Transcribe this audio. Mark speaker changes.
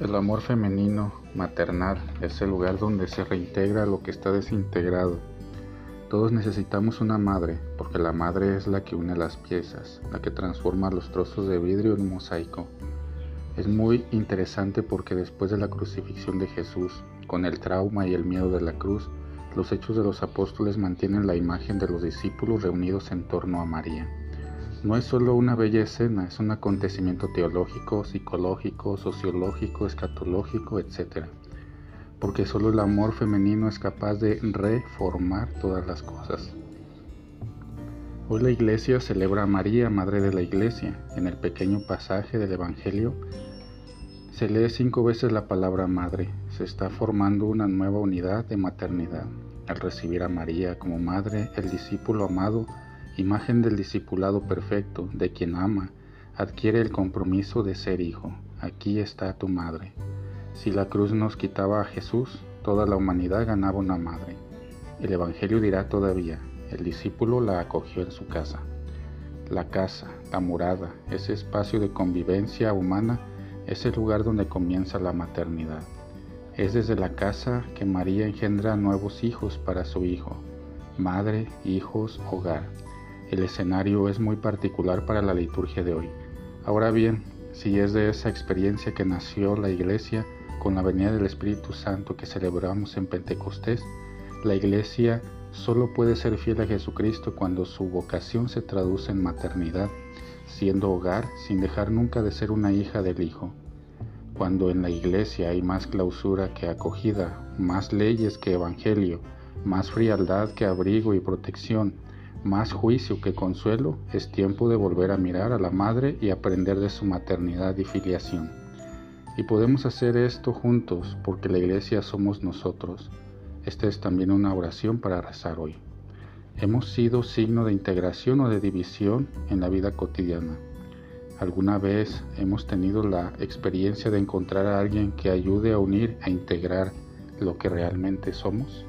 Speaker 1: El amor femenino, maternal, es el lugar donde se reintegra lo que está desintegrado. Todos necesitamos una madre, porque la madre es la que une las piezas, la que transforma los trozos de vidrio en mosaico. Es muy interesante porque después de la crucifixión de Jesús, con el trauma y el miedo de la cruz, los hechos de los apóstoles mantienen la imagen de los discípulos reunidos en torno a María. No es solo una bella escena, es un acontecimiento teológico, psicológico, sociológico, escatológico, etc. Porque solo el amor femenino es capaz de reformar todas las cosas. Hoy la iglesia celebra a María, Madre de la Iglesia. En el pequeño pasaje del Evangelio se lee cinco veces la palabra madre. Se está formando una nueva unidad de maternidad. Al recibir a María como madre, el discípulo amado imagen del discipulado perfecto, de quien ama, adquiere el compromiso de ser hijo. Aquí está tu madre. Si la cruz nos quitaba a Jesús, toda la humanidad ganaba una madre. El Evangelio dirá todavía, el discípulo la acogió en su casa. La casa, la morada, ese espacio de convivencia humana, es el lugar donde comienza la maternidad. Es desde la casa que María engendra nuevos hijos para su hijo, madre, hijos, hogar. El escenario es muy particular para la liturgia de hoy. Ahora bien, si es de esa experiencia que nació la Iglesia con la venida del Espíritu Santo que celebramos en Pentecostés, la Iglesia solo puede ser fiel a Jesucristo cuando su vocación se traduce en maternidad, siendo hogar sin dejar nunca de ser una hija del Hijo. Cuando en la Iglesia hay más clausura que acogida, más leyes que evangelio, más frialdad que abrigo y protección, más juicio que consuelo, es tiempo de volver a mirar a la madre y aprender de su maternidad y filiación. Y podemos hacer esto juntos porque la iglesia somos nosotros. Esta es también una oración para rezar hoy. Hemos sido signo de integración o de división en la vida cotidiana. ¿Alguna vez hemos tenido la experiencia de encontrar a alguien que ayude a unir, a integrar lo que realmente somos?